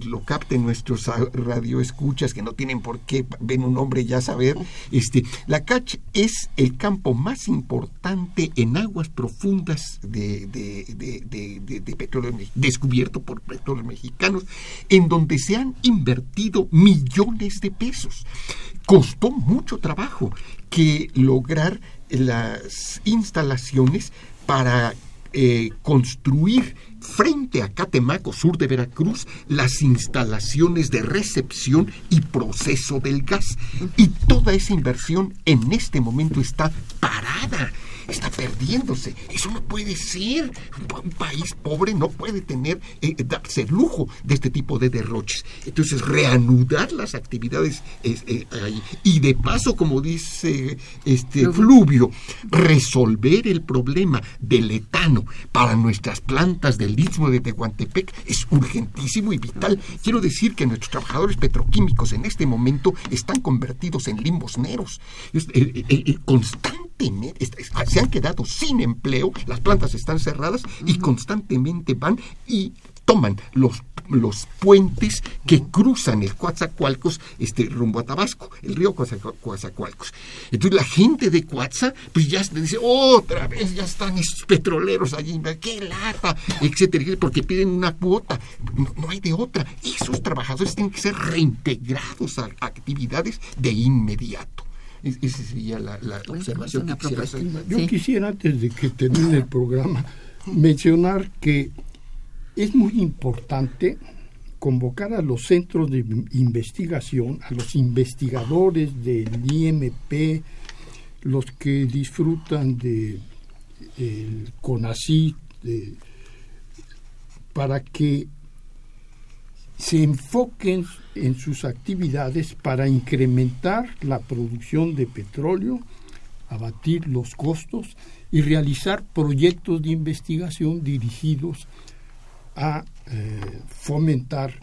lo capten nuestros radioescuchas que no tienen por qué ven un nombre ya saber, este, la CACH es el campo más importante en aguas profundas de- de- petróleo descubierto por petróleos mexicanos, en donde se han invertido millones de pesos. Costó mucho trabajo que lograr las instalaciones para eh, construir frente a Catemaco, sur de Veracruz, las instalaciones de recepción y proceso del gas. Y toda esa inversión en este momento está parada, está perdiéndose. Eso no puede ser. Un pa- Un país pobre no puede tener, eh, darse el lujo de este tipo de derroches. Entonces, reanudar las actividades es, eh, ahí. Y de paso, como dice este Fluvio, resolver el problema del etano para nuestras plantas del istmo de Tehuantepec es urgentísimo y vital. Quiero decir que nuestros trabajadores petroquímicos en este momento están convertidos en limosneros. Es- eh, eh, est- se han quedado sin empleo, las plantas están cerradas y constantemente van y toman los, los puentes que cruzan el Coatzacoalcos este, rumbo a Tabasco, el río Coatzaco- Coatzacoalcos. Entonces la gente de Coatza, pues ya se dice, otra vez ya están esos petroleros allí, qué lata, etcétera, etcétera, porque piden una cuota. No, no hay de otra. Esos trabajadores tienen que ser reintegrados a actividades de inmediato. Esa sería la, la Pues, observación que quisiera hacer. Yo Sí. quisiera, antes de que termine el programa, mencionar que es muy importante convocar a los centros de investigación, a los investigadores del IMP, los que disfrutan de el CONACYT, de- para que se enfoquen en sus actividades para incrementar la producción de petróleo, abatir los costos y realizar proyectos de investigación dirigidos a eh, fomentar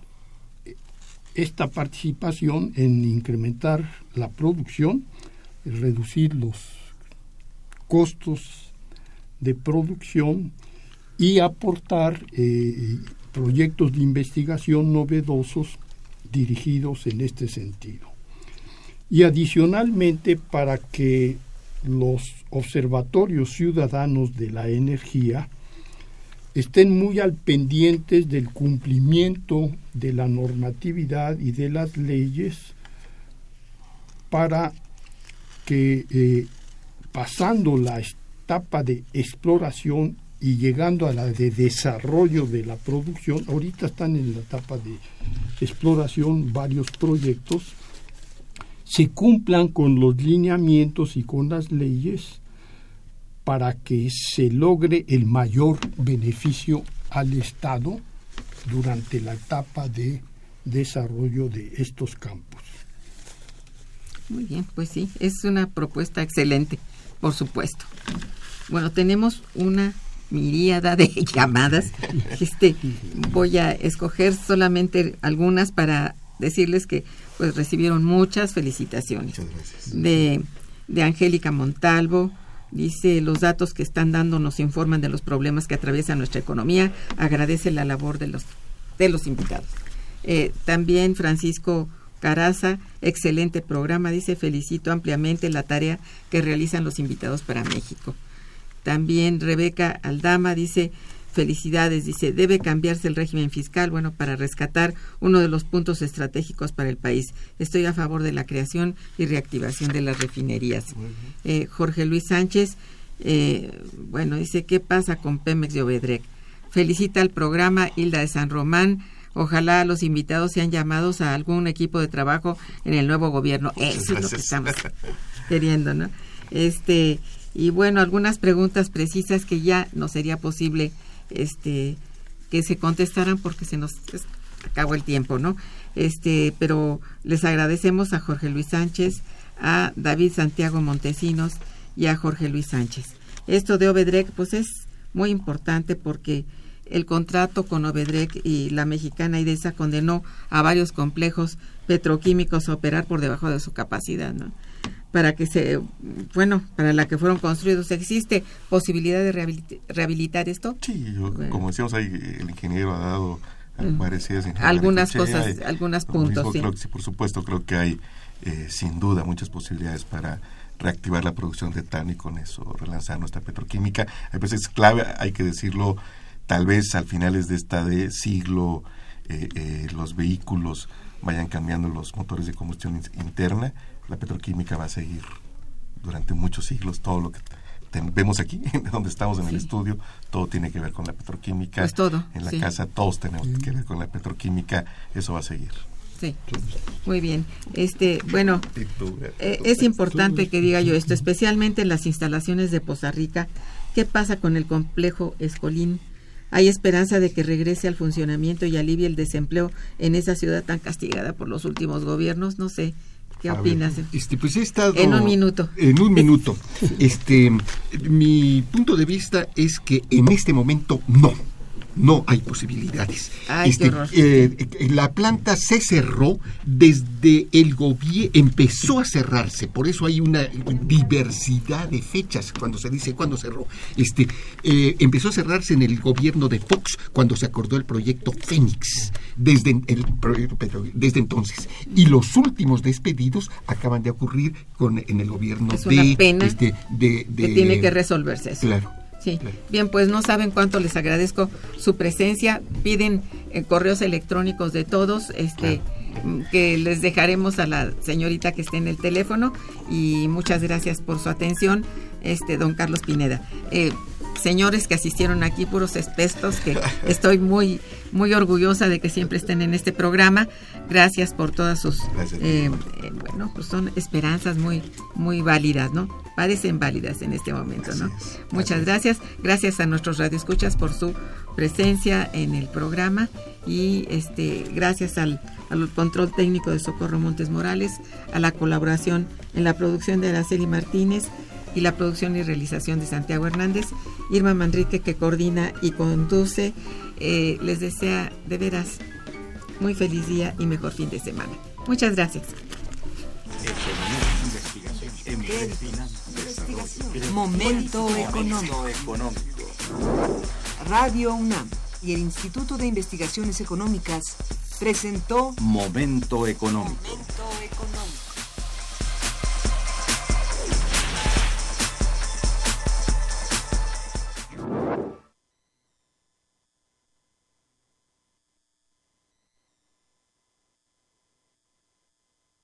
esta participación en incrementar la producción, reducir los costos de producción y aportar eh, proyectos de investigación novedosos dirigidos en este sentido. Y adicionalmente para que los observatorios ciudadanos de la energía estén muy al pendientes del cumplimiento de la normatividad y de las leyes para que eh, pasando la etapa de exploración y llegando a la de desarrollo de la producción, ahorita están en la etapa de exploración varios proyectos, se cumplan con los lineamientos y con las leyes para que se logre el mayor beneficio al Estado durante la etapa de desarrollo de estos campos. Muy bien, pues sí, es una propuesta excelente, por supuesto. Bueno, tenemos una miríada de llamadas. Este, voy a escoger solamente algunas para decirles que pues recibieron muchas felicitaciones. De, de Angélica Montalvo, dice los datos que están dando nos informan de los problemas que atraviesa nuestra economía. Agradece la labor de los de los invitados. Eh, también Francisco Caraza, excelente programa, dice felicito ampliamente la tarea que realizan los invitados para México. También Rebeca Aldama dice felicidades, dice debe cambiarse el régimen fiscal, bueno, para rescatar uno de los puntos estratégicos para el país. Estoy a favor de la creación y reactivación de las refinerías. Eh, Jorge Luis Sánchez, eh, bueno, dice qué pasa con Pemex y Obedrec. Felicita al programa Hilda de San Román Ojalá los invitados sean llamados a algún equipo de trabajo en el nuevo gobierno. Eso es lo que estamos queriendo, ¿no? Este, y bueno, algunas preguntas precisas que ya no sería posible este que se contestaran porque se nos acabó el tiempo, ¿no? Este, pero les agradecemos a Jorge Luis Sánchez, a David Santiago Montesinos y a Jorge Luis Sánchez. Esto de Obedrec, pues es muy importante porque el contrato con Obedrec y la mexicana IDESA condenó a varios complejos petroquímicos a operar por debajo de su capacidad, ¿no? Para que se, bueno, para la que fueron construidos, ¿existe posibilidad de rehabilitar, esto? Sí, como decíamos ahí, el ingeniero ha dado varias ideas. Algunas cosas, algunos puntos, sí. por supuesto, creo que hay eh, sin duda muchas posibilidades para reactivar la producción de TAN y con eso relanzar nuestra petroquímica. A veces es clave, hay que decirlo, tal vez al finales de esta de siglo eh, eh, los vehículos vayan cambiando los motores de combustión interna, la petroquímica va a seguir durante muchos siglos. Todo lo que vemos aquí, donde estamos en el estudio, todo tiene que ver con la petroquímica. Pues todo. En la casa todos tenemos que ver con la petroquímica, eso va a seguir. Sí, muy bien. Este, bueno, eh, es importante que diga yo esto, especialmente en las instalaciones de Poza Rica. ¿Qué pasa con el complejo Escolín? ¿Hay esperanza de que regrese al funcionamiento y alivie el desempleo en esa ciudad tan castigada por los últimos gobiernos? No sé. ¿Qué opinas? este, pues he estado en un minuto. En un minuto. Este, mi punto de vista es que en este momento no no hay posibilidades. este, eh, la planta se cerró desde el gobierno, empezó a cerrarse, por eso hay una diversidad de fechas cuando se dice cuándo cerró. Este, eh, empezó a cerrarse en el gobierno de Fox cuando se acordó el proyecto Fénix, desde, el, desde entonces. Y los últimos despedidos acaban de ocurrir con, en el gobierno de, este, de, de, que tiene que resolverse eso. Claro. Sí, bien, pues no saben cuánto les agradezco su presencia. Piden eh, correos electrónicos de todos, este, que les dejaremos a la señorita que esté en el teléfono y muchas gracias por su atención, este, don Carlos Pineda. Eh, señores que asistieron aquí, puros espestos, que estoy muy, muy orgullosa de que siempre estén en este programa. Gracias por todas sus, eh, eh, bueno, pues son esperanzas muy, muy válidas, ¿no? Parecen válidas en este momento, ¿no? Muchas gracias. Gracias a nuestros radioescuchas por su presencia en el programa y este gracias al, al control técnico de Socorro Montes Morales, a la colaboración en la producción de Araceli Martínez y la producción y realización de Santiago Hernández. Irma Manrique que coordina y conduce. Eh, les desea de veras muy feliz día y mejor fin de semana. Muchas gracias. Momento económico. Radio UNAM y el Instituto de Investigaciones Económicas presentó Momento económico. Momento económico.